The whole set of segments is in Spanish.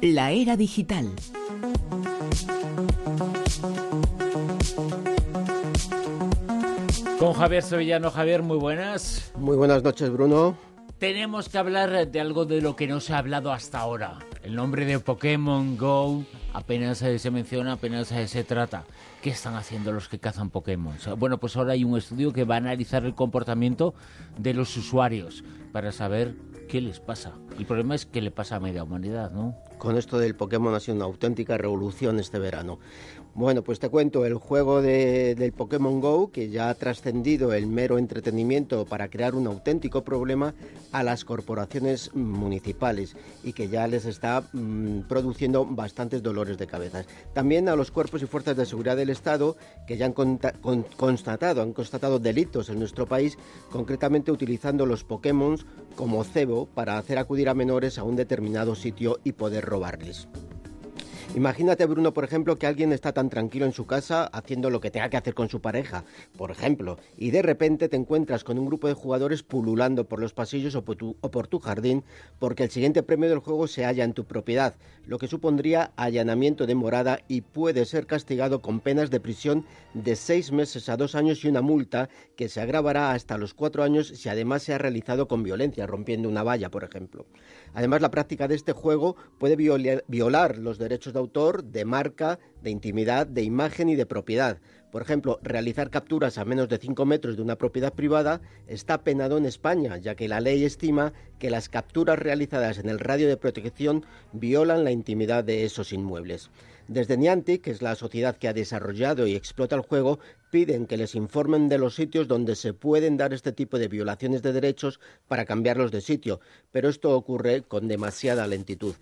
La era digital. Con Javier Sevillano. Javier, muy buenas. Muy buenas noches, Bruno. Tenemos que hablar de algo de lo que no se ha hablado hasta ahora. El nombre de Pokémon Go apenas se menciona, apenas se trata. ¿Qué están haciendo los que cazan Pokémon? Bueno, pues ahora hay un estudio que va a analizar el comportamiento de los usuarios para saber qué les pasa. El problema es qué le pasa a media humanidad, ¿no? Con esto del Pokémon ha sido una auténtica revolución este verano. Bueno, pues te cuento, el juego del Pokémon Go, que ya ha trascendido el mero entretenimiento para crear un auténtico problema a las corporaciones municipales y que ya les está mm, produciendo bastantes dolores de cabeza. También a los cuerpos y fuerzas de seguridad del Estado, que ya han constatado, han constatado delitos en nuestro país, concretamente utilizando los Pokémon como cebo para hacer acudir a menores a un determinado sitio y poder robarles. Imagínate, Bruno, por ejemplo, que alguien está tan tranquilo en su casa haciendo lo que tenga que hacer con su pareja, por ejemplo, y de repente te encuentras con un grupo de jugadores pululando por los pasillos o por, tu, jardín porque el siguiente premio del juego se halla en tu propiedad, lo que supondría allanamiento de morada y puede ser castigado con penas de prisión de seis meses a dos años y una multa que se agravará hasta los cuatro años si además se ha realizado con violencia, rompiendo una valla, por ejemplo. Además, la práctica de este juego puede violar los derechos de autor, de marca, de intimidad, de imagen y de propiedad. Por ejemplo, realizar capturas a menos de 5 metros de una propiedad privada está penado en España, ya que la ley estima que las capturas realizadas en el radio de protección violan la intimidad de esos inmuebles. Desde Niantic, que es la sociedad que ha desarrollado y explota el juego, piden que les informen de los sitios donde se pueden dar este tipo de violaciones de derechos para cambiarlos de sitio, pero esto ocurre con demasiada lentitud.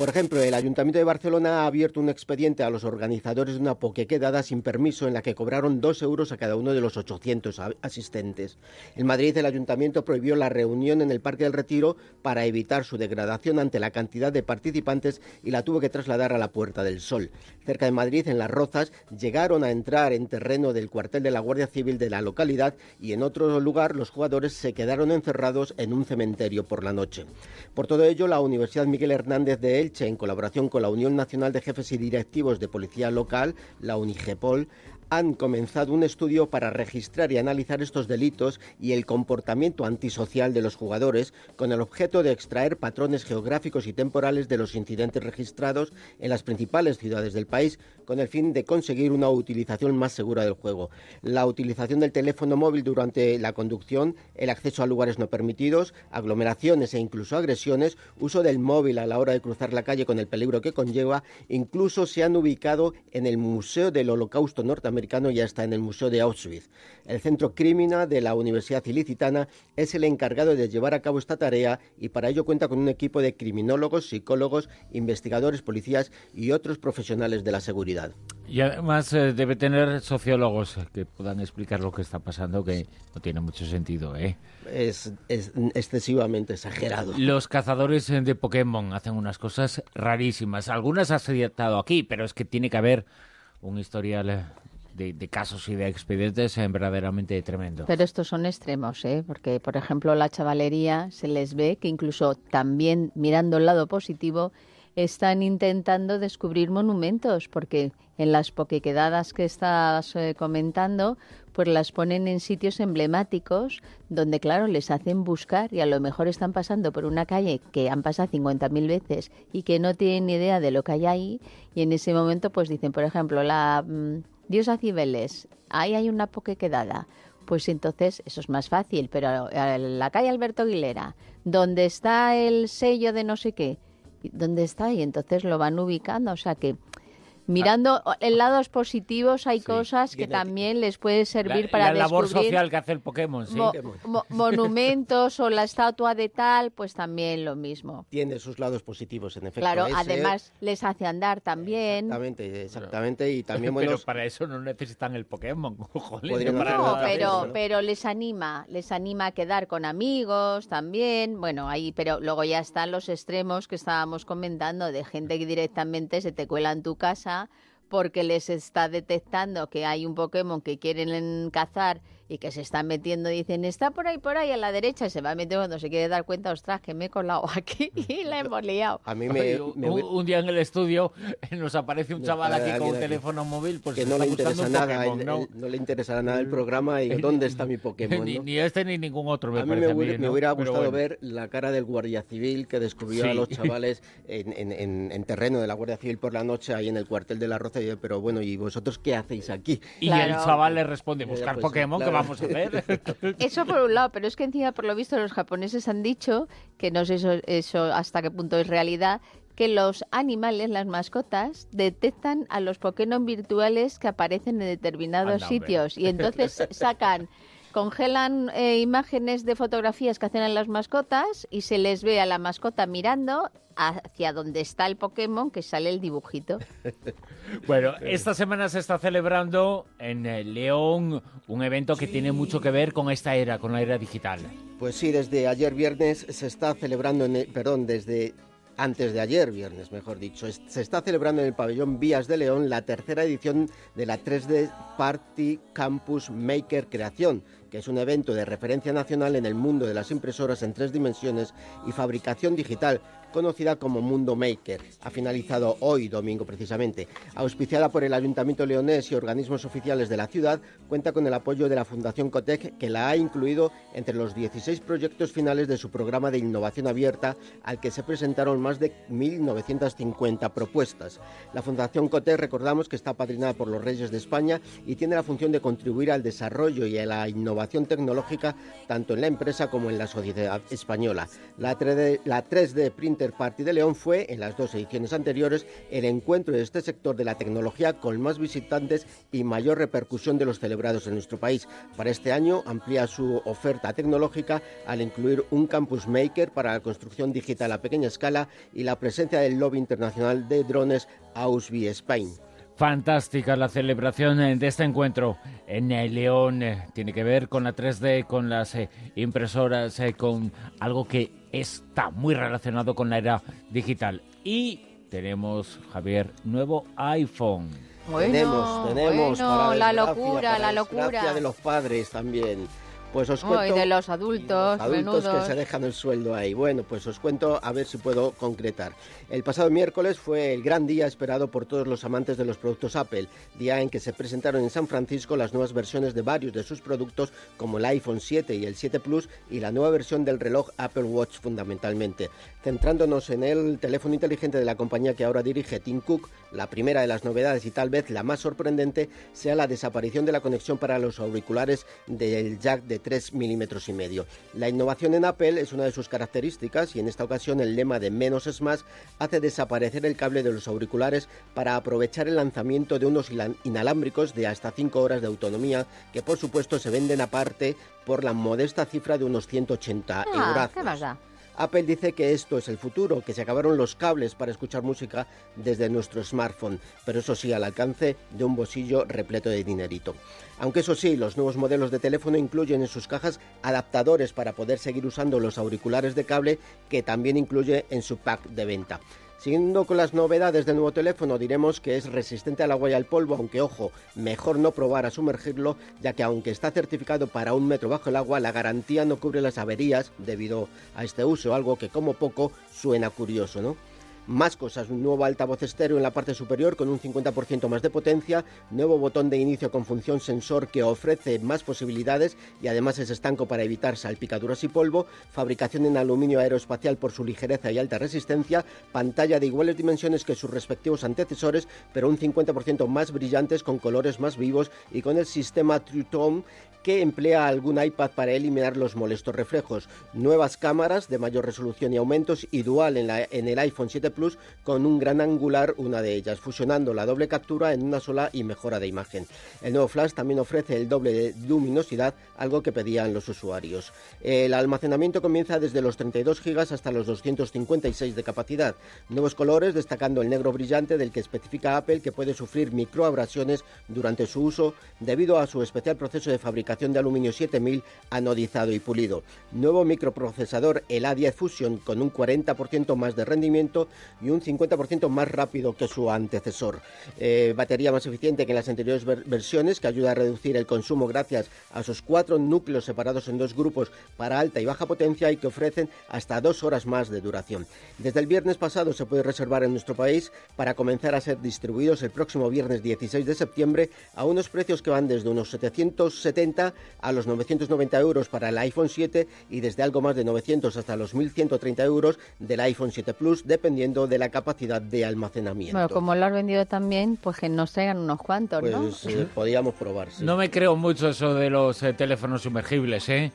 Por ejemplo, el Ayuntamiento de Barcelona ha abierto un expediente a los organizadores de una pokequedada sin permiso en la que cobraron dos euros a cada uno de los 800 asistentes. En Madrid, el Ayuntamiento prohibió la reunión en el Parque del Retiro para evitar su degradación ante la cantidad de participantes y la tuvo que trasladar a la Puerta del Sol. Cerca de Madrid, en Las Rozas, llegaron a entrar en terreno del cuartel de la Guardia Civil de la localidad y en otro lugar los jugadores se quedaron encerrados en un cementerio por la noche. Por todo ello, la Universidad Miguel Hernández de En colaboración con la Unión Nacional de Jefes y Directivos de Policía Local, la UNIGEPOL, han comenzado un estudio para registrar y analizar estos delitos y el comportamiento antisocial de los jugadores con el objeto de extraer patrones geográficos y temporales de los incidentes registrados en las principales ciudades del país con el fin de conseguir una utilización más segura del juego. La utilización del teléfono móvil durante la conducción, el acceso a lugares no permitidos, aglomeraciones e incluso agresiones, uso del móvil a la hora de cruzar la calle con el peligro que conlleva, incluso se han ubicado en el Museo del Holocausto norteamericano ya está en el Museo de Auschwitz. El Centro Crímina de la Universidad Ilicitana es el encargado de llevar a cabo esta tarea y para ello cuenta con un equipo de criminólogos, psicólogos, investigadores, policías y otros profesionales de la seguridad. Y además eh, debe tener sociólogos que puedan explicar lo que está pasando, que no tiene mucho sentido, ¿eh? Es, es, excesivamente exagerado. Los cazadores de Pokémon hacen unas cosas rarísimas. Algunas has citado aquí, pero es que tiene que haber un historial eh, de, casos y de expedientes en verdaderamente tremendo. Pero estos son extremos, ¿eh? porque por ejemplo la chavalería se les ve que incluso también mirando el lado positivo están intentando descubrir monumentos, porque en las poquequedadas que estás eh, comentando, pues las ponen en sitios emblemáticos donde, claro, les hacen buscar y a lo mejor están pasando por una calle que han pasado 50.000 veces y que no tienen ni idea de lo que hay ahí y en ese momento pues dicen, por ejemplo, la... Mm, Dios Cibeles, ahí hay una poquequedada. Pues entonces eso es más fácil, pero la calle Alberto Aguilera, donde está el sello de no sé qué, ¿dónde está? Y entonces lo van ubicando, o sea que mirando en lados positivos hay cosas que también les puede servir para la labor social que hace el Pokémon sí. monumentos o la estatua de tal pues también lo mismo. Tiene sus lados positivos en efecto claro además les hace andar también. Exactamente exactamente y también pero para eso no necesitan el Pokémon no, pero pero les anima les anima a quedar con amigos también. Bueno ahí pero luego ya están los extremos que estábamos comentando de gente que directamente se te cuela en tu casa porque les está detectando que hay un Pokémon que quieren cazar y que se está metiendo, dicen, está por ahí, por ahí, a la derecha, se va metiendo cuando se quiere dar cuenta, ostras, que me he colado aquí y la hemos liado. A mí me, un, día en el estudio nos aparece un chaval aquí con un teléfono móvil, pues que no le interesa nada, ¿no? le interesa nada el programa y dónde está mi Pokémon. ni, este ni ningún otro, me a mí me, hubiera gustado ver la cara del guardia civil que descubrió a los chavales en, terreno de la Guardia Civil por la noche ahí en el cuartel de la Roza, pero bueno, ¿y vosotros qué hacéis aquí? Y el chaval le responde, buscar pues, Pokémon, que vamos a ver? Eso por un lado, pero es que encima, por lo visto, los japoneses han dicho, que no sé eso, eso hasta qué punto es realidad, que los animales, las mascotas, detectan a los Pokémon virtuales que aparecen en determinados sitios y entonces sacan congelan eh, imágenes de fotografías que hacen a las mascotas y se les ve a la mascota mirando hacia donde está el Pokémon que sale el dibujito. bueno, esta semana se está celebrando en eh, León un evento que tiene mucho que ver con esta era, con la era digital. Pues sí, desde ayer viernes se está celebrando, en perdón, desde antes de ayer, viernes mejor dicho, se está celebrando en el pabellón Vías de León la tercera edición de la 3D Party Campus Maker Creación, que es un evento de referencia nacional en el mundo de las impresoras en tres dimensiones y fabricación digital, conocida como Mundo Maker. Ha finalizado hoy, domingo precisamente. Auspiciada por el Ayuntamiento Leonés y organismos oficiales de la ciudad, cuenta con el apoyo de la Fundación Cotec, que la ha incluido entre los 16 proyectos finales de su programa de innovación abierta, al que se presentaron más de 1.950 propuestas. La Fundación Cotec, recordamos que está padrinada por los Reyes de España y tiene la función de contribuir al desarrollo y a la innovación tecnológica tanto en la empresa como en la sociedad española. La 3D, la 3D Print Party de León fue, en las dos ediciones anteriores, el encuentro de este sector de la tecnología con más visitantes y mayor repercusión de los celebrados en nuestro país. Para este año amplía su oferta tecnológica al incluir un campus maker para la construcción digital a pequeña escala y la presencia del lobby internacional de drones Ausby Spain. Fantástica la celebración de este encuentro en el León. Tiene que ver con la 3D, con las eh, impresoras, eh, con algo que está muy relacionado con la era digital. Y tenemos, Javier, nuevo iPhone. tenemos, tenemos. la locura, la locura. de los padres también. Pues os cuento. de los adultos, adultos que se dejan el sueldo ahí. Bueno, pues os cuento a ver si puedo concretar. El pasado miércoles fue el gran día esperado por todos los amantes de los productos Apple, día en que se presentaron en San Francisco las nuevas versiones de varios de sus productos, como el iPhone 7 y el 7 Plus, y la nueva versión del reloj Apple Watch fundamentalmente. Centrándonos en el teléfono inteligente de la compañía que ahora dirige Tim Cook, la primera de las novedades y tal vez la más sorprendente sea la desaparición de la conexión para los auriculares del jack de 3 milímetros y medio. La innovación en Apple es una de sus características y en esta ocasión el lema de menos es más hace desaparecer el cable de los auriculares para aprovechar el lanzamiento de unos inalámbricos de hasta 5 horas de autonomía que por supuesto se venden aparte por la modesta cifra de unos 180 ah, euros. Apple dice que esto es el futuro, que se acabaron los cables para escuchar música desde nuestro smartphone, pero eso sí al alcance de un bolsillo repleto de dinerito. Aunque eso sí, los nuevos modelos de teléfono incluyen en sus cajas adaptadores para poder seguir usando los auriculares de cable que también incluye en su pack de venta. Siguiendo con las novedades del nuevo teléfono, diremos que es resistente al agua y al polvo, aunque ojo, mejor no probar a sumergirlo, ya que aunque está certificado para un metro bajo el agua, la garantía no cubre las averías debido a este uso, algo que como poco suena curioso, ¿no? Más cosas, un nuevo altavoz estéreo en la parte superior con un 50% más de potencia, nuevo botón de inicio con función sensor que ofrece más posibilidades y además es estanco para evitar salpicaduras y polvo, fabricación en aluminio aeroespacial por su ligereza y alta resistencia, pantalla de iguales dimensiones que sus respectivos antecesores, pero un 50% más brillantes con colores más vivos y con el sistema True Tone que emplea algún iPad para eliminar los molestos reflejos. Nuevas cámaras de mayor resolución y aumentos y dual en, la, en el iPhone 7 Plus con un gran angular, una de ellas, fusionando la doble captura en una sola y mejora de imagen. El nuevo Flash también ofrece el doble de luminosidad, algo que pedían los usuarios. El almacenamiento comienza desde los 32 GB hasta los 256 de capacidad. Nuevos colores, destacando el negro brillante del que especifica Apple que puede sufrir microabrasiones durante su uso debido a su especial proceso de fabricación de aluminio 7000 anodizado y pulido. Nuevo microprocesador, el A10 Fusion, con un 40% más de rendimiento y un 50% más rápido que su antecesor. Eh, batería más eficiente que en las anteriores versiones, que ayuda a reducir el consumo gracias a sus cuatro núcleos separados en dos grupos para alta y baja potencia y que ofrecen hasta dos horas más de duración. Desde el viernes pasado se puede reservar en nuestro país para comenzar a ser distribuidos el próximo viernes 16 de septiembre a unos precios que van desde unos 770 a los 990 euros para el iPhone 7 y desde algo más de 900 hasta los 1130 euros del iPhone 7 Plus, dependiendo de la capacidad de almacenamiento. Bueno, como lo has vendido también, pues que nos traigan unos cuantos, ¿no? Pues eh, podríamos probar, No me creo mucho eso de los eh, teléfonos sumergibles, ¿eh?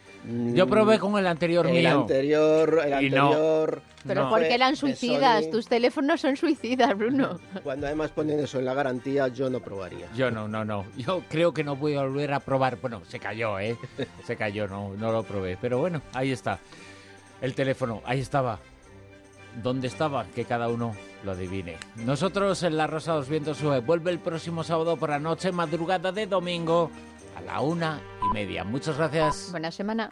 Yo probé con el anterior el mío. Anterior, el anterior... Pero ¿por qué eran suicidas? Tus teléfonos son suicidas, Bruno. Cuando además ponen eso en la garantía, yo no probaría. Yo no, no, no. Yo creo que no voy a volver a probar. Bueno, se cayó, ¿eh? Se cayó, no, no lo probé. Pero bueno, ahí está. El teléfono, ahí estaba. ¿Dónde estaba? Que cada uno lo adivine. Nosotros en La Rosa de Vientos vuelve el próximo sábado por la noche, madrugada de domingo, a la una y media. Muchas gracias. Buena semana.